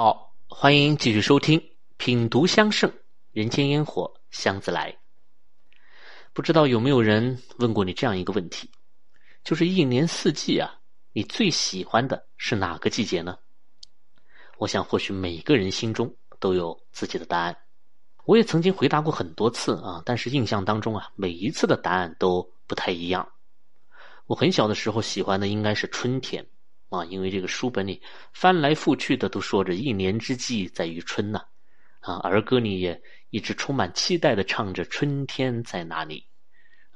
好，欢迎继续收听《品读香盛人间烟火香自来》。不知道有没有人问过你这样一个问题，就是一年四季啊，你最喜欢的是哪个季节呢？我想，或许每个人心中都有自己的答案。我也曾经回答过很多次啊，但是印象当中啊，每一次的答案都不太一样。我很小的时候喜欢的应该是春天。啊，因为这个书本里翻来覆去的都说着“一年之计在于春”呐，啊，儿歌里也一直充满期待的唱着“春天在哪里”，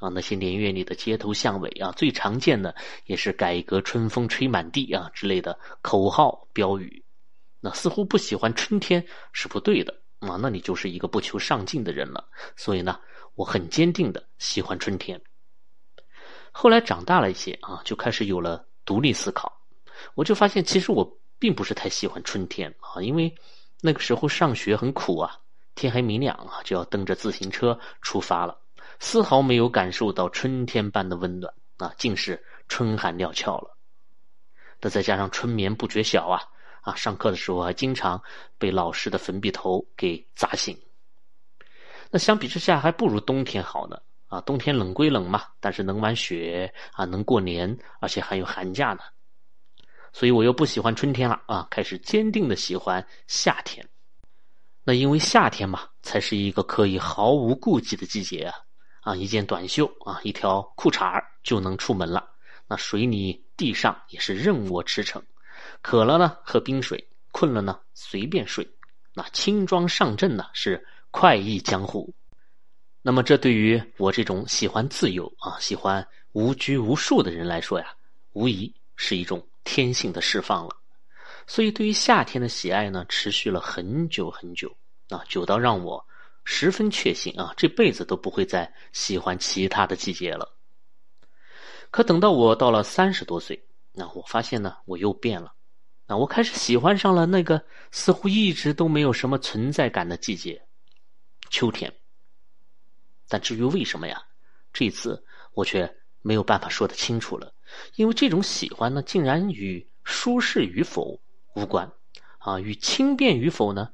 啊，那些年月里的街头巷尾啊，最常见的也是“改革春风吹满地”啊之类的口号标语。那似乎不喜欢春天是不对的啊，那你就是一个不求上进的人了。所以呢，我很坚定的喜欢春天。后来长大了一些啊，就开始有了独立思考。我就发现，其实我并不是太喜欢春天啊，因为那个时候上学很苦啊，天还没亮啊，就要蹬着自行车出发了，丝毫没有感受到春天般的温暖啊，竟是春寒料峭了。那再加上春眠不觉晓啊，啊，上课的时候还经常被老师的粉笔头给砸醒。那相比之下，还不如冬天好呢啊，冬天冷归冷嘛，但是能玩雪啊，能过年，而且还有寒假呢。所以我又不喜欢春天了啊，开始坚定的喜欢夏天。那因为夏天嘛，才是一个可以毫无顾忌的季节啊！啊，一件短袖啊，一条裤衩就能出门了。那水里地上也是任我驰骋，渴了呢喝冰水，困了呢随便睡。那轻装上阵呢是快意江湖。那么这对于我这种喜欢自由啊、喜欢无拘无束的人来说呀，无疑是一种。天性的释放了，所以对于夏天的喜爱呢，持续了很久很久啊，久到让我十分确信啊，这辈子都不会再喜欢其他的季节了。可等到我到了三十多岁，那我发现呢，我又变了，那，我开始喜欢上了那个似乎一直都没有什么存在感的季节——秋天。但至于为什么呀，这次我却没有办法说得清楚了。因为这种喜欢呢，竟然与舒适与否无关，啊，与轻便与否呢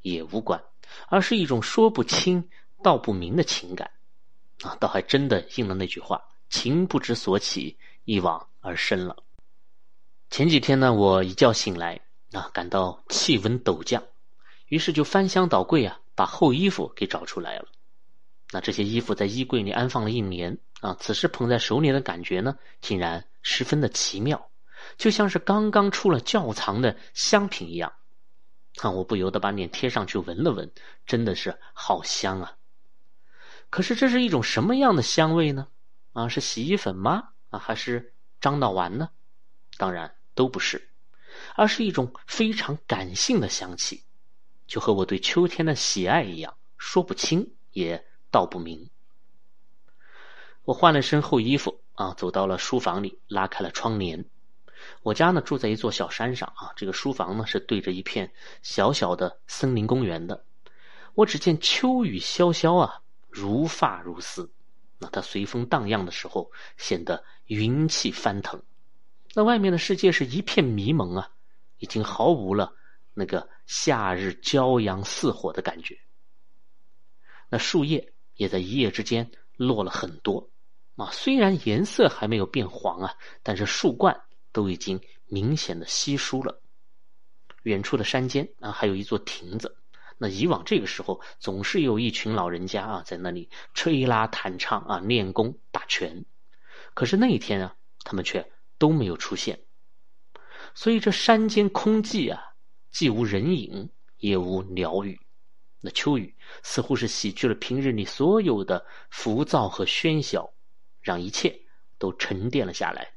也无关，而是一种说不清道不明的情感，啊，倒还真的应了那句话：“情不知所起，一往而深了。”前几天呢，我一觉醒来，啊，感到气温陡降，于是就翻箱倒柜啊，把厚衣服给找出来了。那这些衣服在衣柜里安放了一年。啊，此时捧在手里的感觉呢，竟然十分的奇妙，就像是刚刚出了窖藏的香品一样。啊，我不由得把脸贴上去闻了闻，真的是好香啊！可是这是一种什么样的香味呢？啊，是洗衣粉吗？啊，还是樟脑丸呢？当然都不是，而是一种非常感性的香气，就和我对秋天的喜爱一样，说不清也道不明。我换了身厚衣服啊，走到了书房里，拉开了窗帘。我家呢住在一座小山上啊，这个书房呢是对着一片小小的森林公园的。我只见秋雨潇潇啊，如发如丝。那它随风荡漾的时候，显得云气翻腾。那外面的世界是一片迷蒙啊，已经毫无了那个夏日骄阳似火的感觉。那树叶也在一夜之间落了很多。啊，虽然颜色还没有变黄啊，但是树冠都已经明显的稀疏了。远处的山间啊，还有一座亭子。那以往这个时候，总是有一群老人家啊，在那里吹拉弹唱啊，练功打拳。可是那一天啊，他们却都没有出现。所以这山间空寂啊，既无人影，也无鸟语。那秋雨似乎是洗去了平日里所有的浮躁和喧嚣。让一切都沉淀了下来。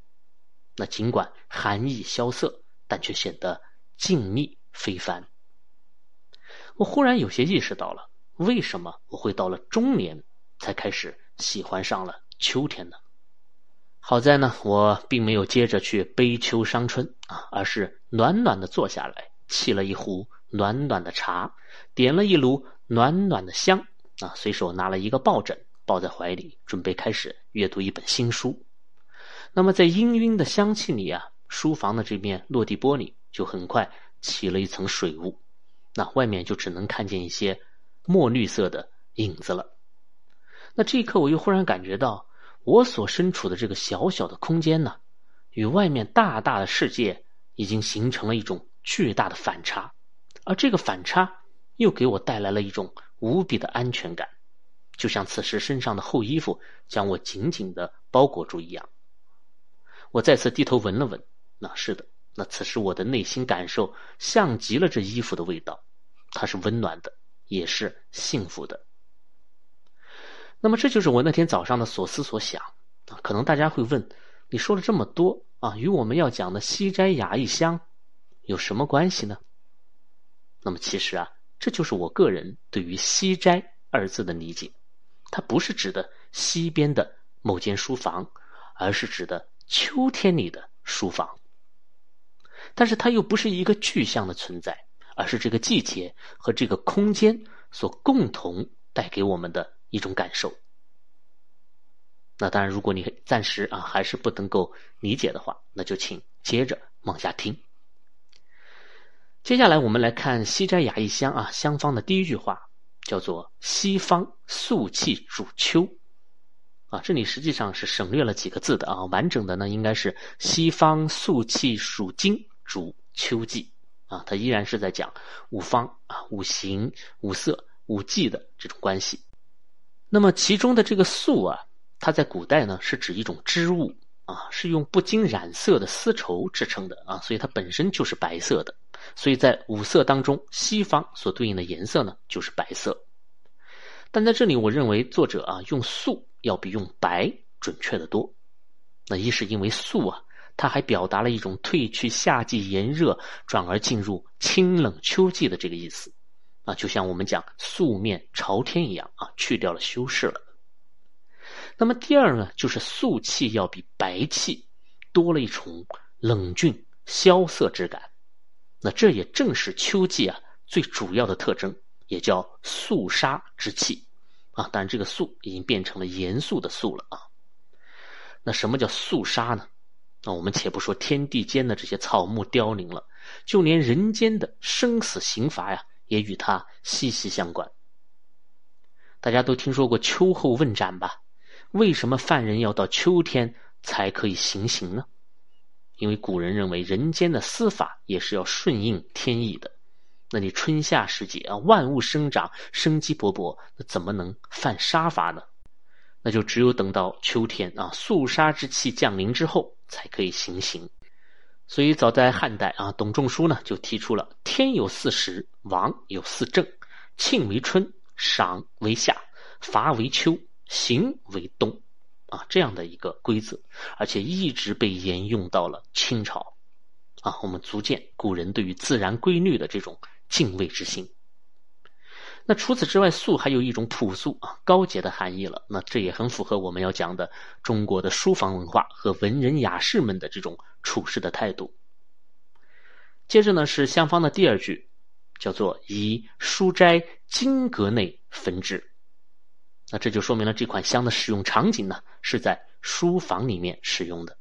那尽管寒意萧瑟，但却显得静谧非凡。我忽然有些意识到了，为什么我会到了中年才开始喜欢上了秋天呢？好在呢，我并没有接着去悲秋伤春啊，而是暖暖的坐下来，沏了一壶暖暖的茶，点了一炉暖暖的香啊，随手拿了一个抱枕。抱在怀里，准备开始阅读一本新书。那么，在氤氲的香气里啊，书房的这面落地玻璃就很快起了一层水雾，那外面就只能看见一些墨绿色的影子了。那这一刻，我又忽然感觉到，我所身处的这个小小的空间呢，与外面大大的世界已经形成了一种巨大的反差，而这个反差又给我带来了一种无比的安全感，就像此时身上的厚衣服将我紧紧的包裹住一样。我再次低头闻了闻，那是的，那此时我的内心感受像极了这衣服的味道，它是温暖的，也是幸福的。那么这就是我那天早上的所思所想啊。可能大家会问，你说了这么多啊，与我们要讲的西斋雅逸香有什么关系呢？那么其实啊，这就是我个人对于“西斋”二字的理解，它不是指的西边的某间书房，而是指的。秋天里的书房，但是它又不是一个具象的存在，而是这个季节和这个空间所共同带给我们的一种感受。那当然，如果你暂时啊还是不能够理解的话，那就请接着往下听。接下来我们来看西斋雅逸香啊香方的第一句话，叫做“西方素气主秋”。啊，这里实际上是省略了几个字的啊，完整的呢应该是西方素气属金主秋季啊，它依然是在讲五方啊、五行、五色、五季的这种关系。那么其中的这个素啊，它在古代呢是指一种织物啊，是用不经染色的丝绸制成的啊，所以它本身就是白色的。所以在五色当中，西方所对应的颜色呢就是白色。但在这里，我认为作者啊用素。要比用白准确的多。那一是因为素啊，它还表达了一种褪去夏季炎热，转而进入清冷秋季的这个意思啊，就像我们讲素面朝天一样啊，去掉了修饰了。那么第二呢，就是素气要比白气多了一重冷峻萧瑟之感。那这也正是秋季啊最主要的特征，也叫肃杀之气。啊，但这个肃已经变成了严肃的肃了啊。那什么叫肃杀呢？那我们且不说天地间的这些草木凋零了，就连人间的生死刑罚呀，也与它息息相关。大家都听说过秋后问斩吧？为什么犯人要到秋天才可以行刑呢？因为古人认为人间的司法也是要顺应天意的。那你春夏时节啊，万物生长，生机勃勃，那怎么能犯杀伐呢？那就只有等到秋天啊，肃杀之气降临之后，才可以行刑。所以早在汉代啊，董仲舒呢就提出了“天有四时，王有四正，庆为春，赏为夏，罚为秋，行为东”啊这样的一个规则，而且一直被沿用到了清朝。啊，我们足见古人对于自然规律的这种。敬畏之心。那除此之外，素还有一种朴素啊、高洁的含义了。那这也很符合我们要讲的中国的书房文化和文人雅士们的这种处事的态度。接着呢，是香方的第二句，叫做“以书斋金阁内焚之”。那这就说明了这款香的使用场景呢，是在书房里面使用的。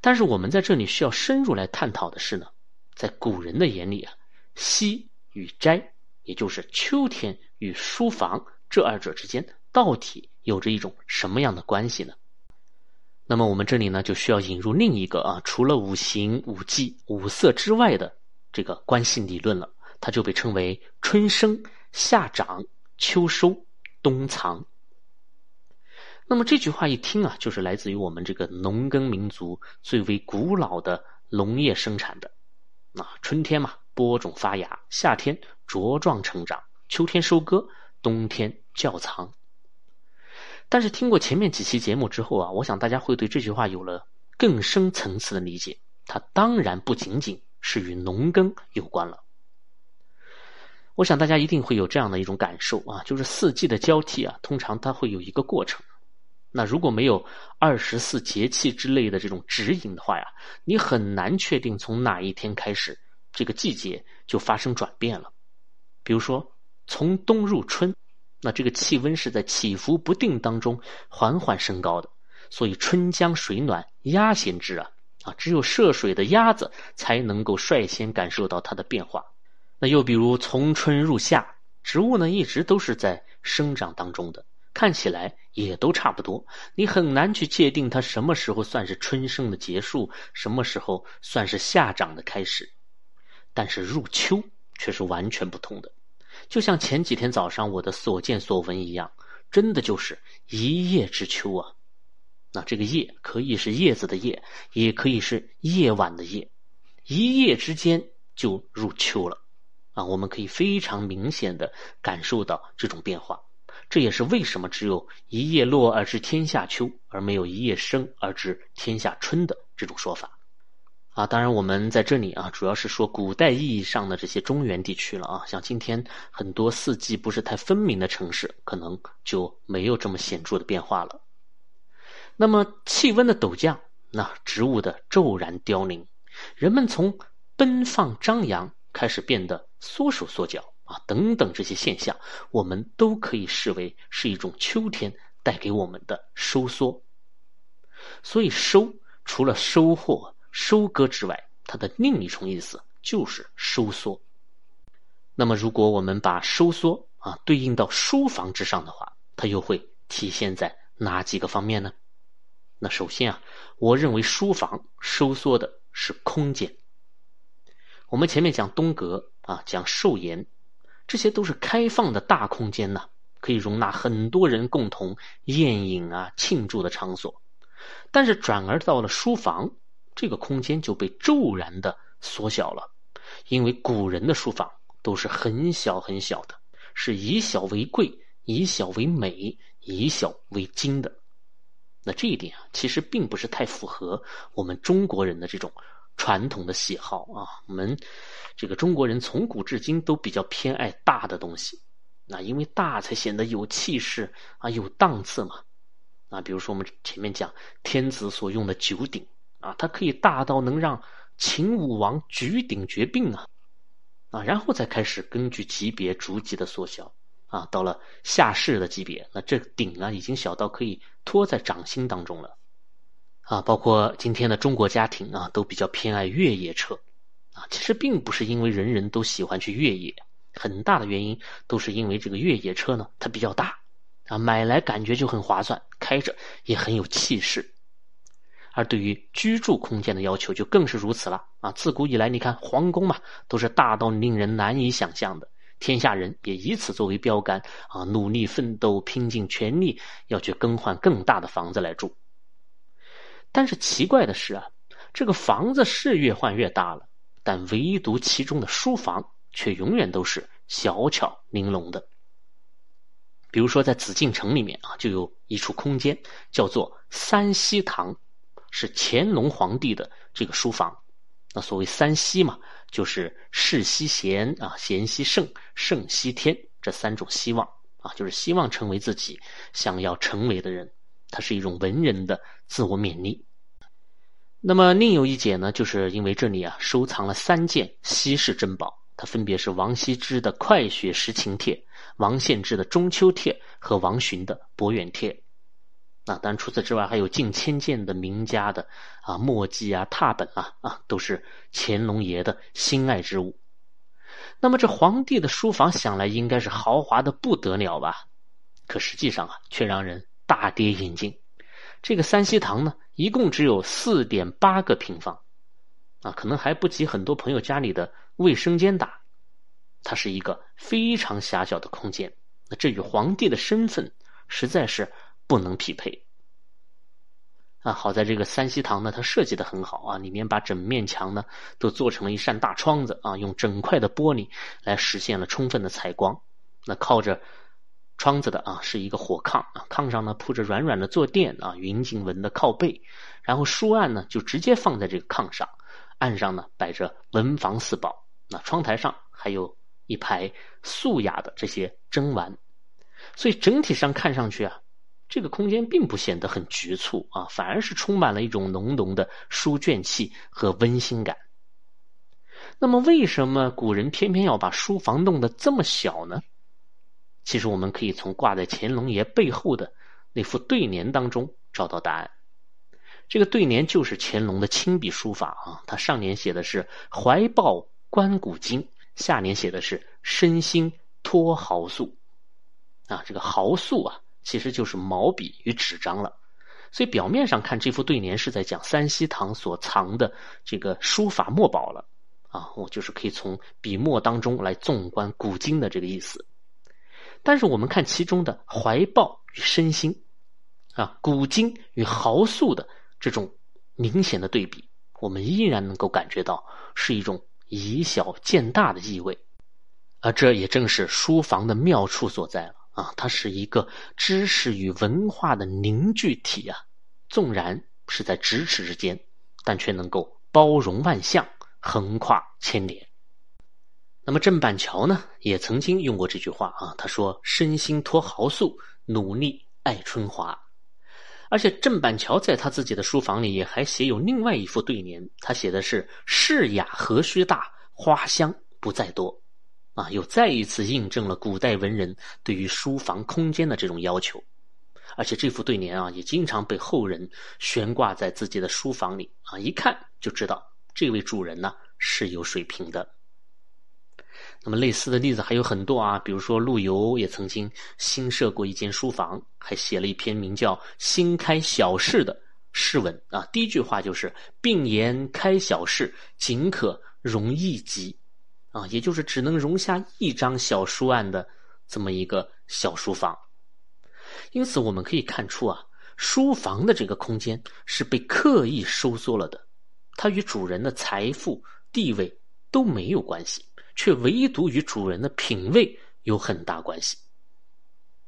但是我们在这里需要深入来探讨的是呢，在古人的眼里啊。西与斋，也就是秋天与书房这二者之间，到底有着一种什么样的关系呢？那么我们这里呢，就需要引入另一个啊，除了五行、五季、五色之外的这个关系理论了，它就被称为春生、夏长、秋收、冬藏。那么这句话一听啊，就是来自于我们这个农耕民族最为古老的农业生产的，啊，春天嘛。播种发芽，夏天茁壮成长，秋天收割，冬天窖藏。但是听过前面几期节目之后啊，我想大家会对这句话有了更深层次的理解。它当然不仅仅是与农耕有关了。我想大家一定会有这样的一种感受啊，就是四季的交替啊，通常它会有一个过程。那如果没有二十四节气之类的这种指引的话呀，你很难确定从哪一天开始。这个季节就发生转变了，比如说从冬入春，那这个气温是在起伏不定当中缓缓升高的，所以春江水暖鸭先知啊，啊，只有涉水的鸭子才能够率先感受到它的变化。那又比如从春入夏，植物呢一直都是在生长当中的，看起来也都差不多，你很难去界定它什么时候算是春生的结束，什么时候算是夏长的开始。但是入秋却是完全不同的，就像前几天早上我的所见所闻一样，真的就是一叶知秋啊。那这个叶可以是叶子的叶，也可以是夜晚的夜，一夜之间就入秋了，啊，我们可以非常明显的感受到这种变化。这也是为什么只有一叶落而知天下秋，而没有一叶生而知天下春的这种说法。啊，当然我们在这里啊，主要是说古代意义上的这些中原地区了啊，像今天很多四季不是太分明的城市，可能就没有这么显著的变化了。那么气温的陡降，那植物的骤然凋零，人们从奔放张扬开始变得缩手缩脚啊，等等这些现象，我们都可以视为是一种秋天带给我们的收缩。所以收除了收获、收割之外，它的另一重意思就是收缩。那么如果我们把收缩啊对应到书房之上的话，它又会体现在哪几个方面呢？那首先啊，我认为书房收缩的是空间。我们前面讲东阁啊，讲寿筵，这些都是开放的大空间呐，可以容纳很多人共同宴饮啊、庆祝的场所。但是转而到了书房，这个空间就被骤然的缩小了，因为古人的书房都是很小很小的，是以小为贵、以小为美、以小为精的。那这一点啊，其实并不是太符合我们中国人的这种传统的喜好啊。我们这个中国人从古至今都比较偏爱大的东西，那因为大才显得有气势啊，有档次嘛。啊，比如说我们前面讲天子所用的九鼎啊，它可以大到能让秦武王举鼎绝膑啊，啊，然后再开始根据级别逐级的缩小。啊，到了下士的级别，那这鼎啊已经小到可以托在掌心当中了，啊，包括今天的中国家庭啊，都比较偏爱越野车，啊，其实并不是因为人人都喜欢去越野，很大的原因都是因为这个越野车呢它比较大，啊，买来感觉就很划算，开着也很有气势，而对于居住空间的要求就更是如此了，啊，自古以来你看皇宫嘛，都是大到令人难以想象的。天下人也以此作为标杆啊，努力奋斗，拼尽全力要去更换更大的房子来住。但是奇怪的是啊，这个房子是越换越大了，但唯独其中的书房却永远都是小巧玲珑的。比如说在紫禁城里面啊，就有一处空间叫做三希堂，是乾隆皇帝的这个书房。那所谓三希嘛。就是世希贤啊，贤希圣，圣希天这三种希望啊，就是希望成为自己想要成为的人，它是一种文人的自我勉励。那么另有一解呢，就是因为这里啊收藏了三件稀世珍宝，它分别是王羲之的《快雪时晴帖》、王献之的《中秋帖》和王洵的《伯远帖》。啊，当然除此之外，还有近千件的名家的啊墨迹啊拓本啊啊，都是乾隆爷的心爱之物。那么这皇帝的书房想来应该是豪华的不得了吧？可实际上啊，却让人大跌眼镜。这个三希堂呢，一共只有四点八个平方，啊，可能还不及很多朋友家里的卫生间大。它是一个非常狭小的空间，那这与皇帝的身份实在是。不能匹配啊！好在这个三希堂呢，它设计的很好啊，里面把整面墙呢都做成了一扇大窗子啊，用整块的玻璃来实现了充分的采光。那靠着窗子的啊是一个火炕啊，炕上呢铺着软软的坐垫啊，云锦纹的靠背，然后书案呢就直接放在这个炕上，案上呢摆着文房四宝，那窗台上还有一排素雅的这些珍玩，所以整体上看上去啊。这个空间并不显得很局促啊，反而是充满了一种浓浓的书卷气和温馨感。那么，为什么古人偏偏要把书房弄得这么小呢？其实，我们可以从挂在乾隆爷背后的那副对联当中找到答案。这个对联就是乾隆的亲笔书法啊，他上联写的是“怀抱观古今”，下联写的是“身心托豪素”。啊，这个豪素啊，其实就是毛笔与纸张了。所以表面上看，这副对联是在讲三希堂所藏的这个书法墨宝了。啊，我就是可以从笔墨当中来纵观古今的这个意思。但是我们看其中的怀抱与身心，啊，古今与豪素的这种明显的对比，我们依然能够感觉到是一种以小见大的意味。而这也正是书房的妙处所在了。啊，它是一个知识与文化的凝聚体啊！纵然是在咫尺之间，但却能够包容万象，横跨千年。那么郑板桥呢，也曾经用过这句话啊，他说：“身心托豪素，努力爱春华。”而且郑板桥在他自己的书房里也还写有另外一副对联，他写的是“世雅何须大，花香不在多”。啊，又再一次印证了古代文人对于书房空间的这种要求，而且这副对联啊，也经常被后人悬挂在自己的书房里啊，一看就知道这位主人呢是有水平的。那么类似的例子还有很多啊，比如说陆游也曾经新设过一间书房，还写了一篇名叫《新开小室》的诗文。啊，第一句话就是“并言开小室，仅可容一集”。啊，也就是只能容下一张小书案的这么一个小书房，因此我们可以看出啊，书房的这个空间是被刻意收缩了的，它与主人的财富地位都没有关系，却唯独与主人的品味有很大关系。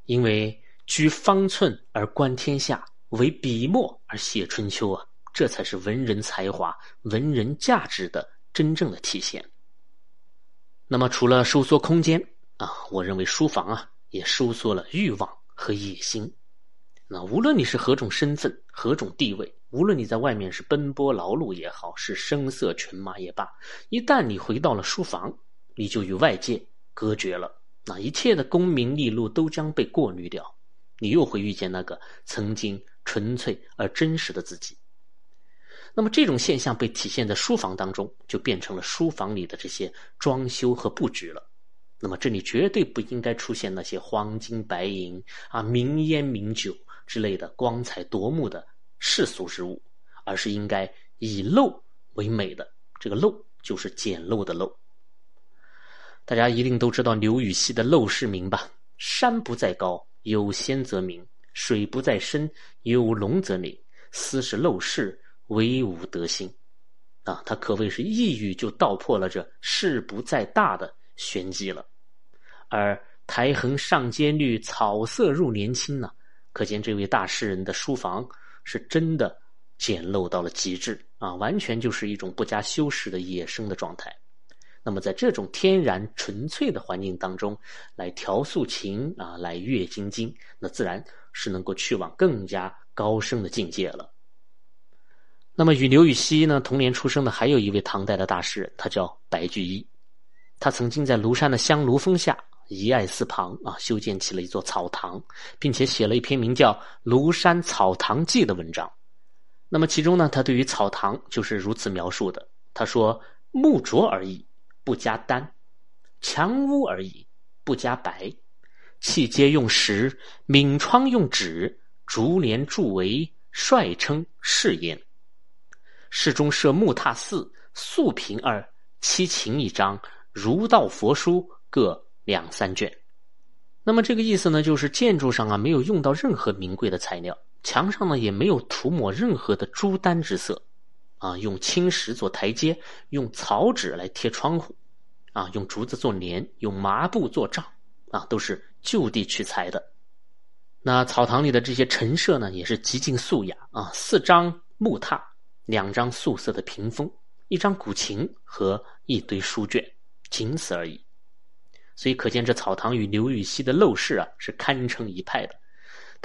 因为居方寸而观天下，为笔墨而写春秋啊，这才是文人才华、文人价值的真正的体现。那么，除了收缩空间啊，我认为书房啊也收缩了欲望和野心。那无论你是何种身份、何种地位，无论你在外面是奔波劳碌也好，是声色犬马也罢，一旦你回到了书房，你就与外界隔绝了。那一切的功名利禄都将被过滤掉，你又会遇见那个曾经纯粹而真实的自己。那么这种现象被体现在书房当中，就变成了书房里的这些装修和布局了。那么这里绝对不应该出现那些黄金白银啊、名烟名酒之类的光彩夺目的世俗之物，而是应该以陋为美的。这个陋就是简陋的陋。大家一定都知道刘禹锡的《陋室铭》吧？山不在高，有仙则名；水不在深，有龙则灵。斯是陋室。惟吾德馨，啊，他可谓是一语就道破了这事不在大的玄机了。而苔痕上阶绿，草色入帘青呢，可见这位大诗人的书房是真的简陋到了极致啊，完全就是一种不加修饰的野生的状态。那么在这种天然纯粹的环境当中，来调素琴啊，来阅金经，那自然是能够去往更加高深的境界了。那么，与刘禹锡呢同年出生的还有一位唐代的大诗人，他叫白居易。他曾经在庐山的香炉峰下，遗爱寺旁啊，修建起了一座草堂，并且写了一篇名叫《庐山草堂记》的文章。那么，其中呢，他对于草堂就是如此描述的：他说，木拙而已，不加丹；墙屋而已，不加白；砌阶用石，抿窗用纸，竹帘筑围，率称是焉。室中设木榻四，素屏二，七琴一张，儒道佛书各两三卷。那么这个意思呢，就是建筑上啊没有用到任何名贵的材料，墙上呢也没有涂抹任何的朱丹之色，啊，用青石做台阶，用草纸来贴窗户，啊，用竹子做帘，用麻布做帐，啊，都是就地取材的。那草堂里的这些陈设呢，也是极尽素雅啊，四张木榻。两张素色的屏风，一张古琴和一堆书卷，仅此而已。所以可见，这草堂与刘禹锡的陋室啊是堪称一派的。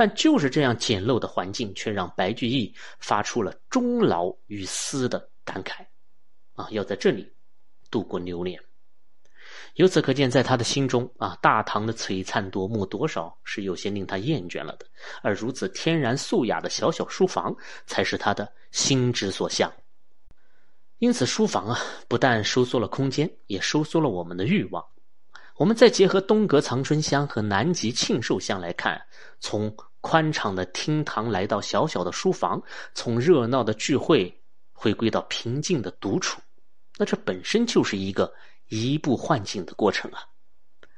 但就是这样简陋的环境，却让白居易发出了终老于斯的感慨啊，要在这里度过流年。由此可见，在他的心中啊，大唐的璀璨夺目多少是有些令他厌倦了的，而如此天然素雅的小小书房，才是他的心之所向。因此，书房啊，不但收缩了空间，也收缩了我们的欲望。我们再结合东阁藏春香和南极庆寿香来看，从宽敞的厅堂来到小小的书房，从热闹的聚会回归到平静的独处，那这本身就是一个移步换境的过程啊。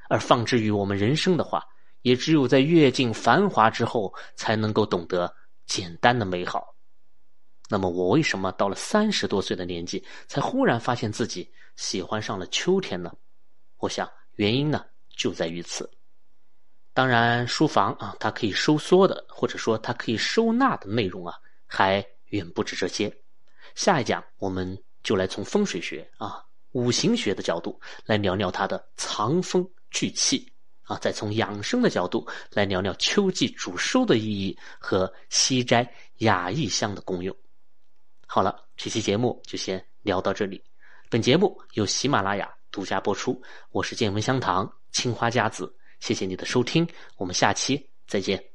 而放置于我们人生的话，也只有在阅尽繁华之后，才能够懂得简单的美好。那么我为什么到了三十多岁的年纪，才忽然发现自己喜欢上了秋天呢？我想原因呢就在于此。当然，书房啊，它可以收缩的，或者说它可以收纳的内容啊，还远不止这些。下一讲我们就来从风水学啊、五行学的角度来聊聊它的藏风聚气啊，再从养生的角度来聊聊秋季主收的意义和西斋雅逸香的功用。好了，这期节目就先聊到这里。本节目由喜马拉雅独家播出，我是见闻香堂青花家子，谢谢你的收听，我们下期再见。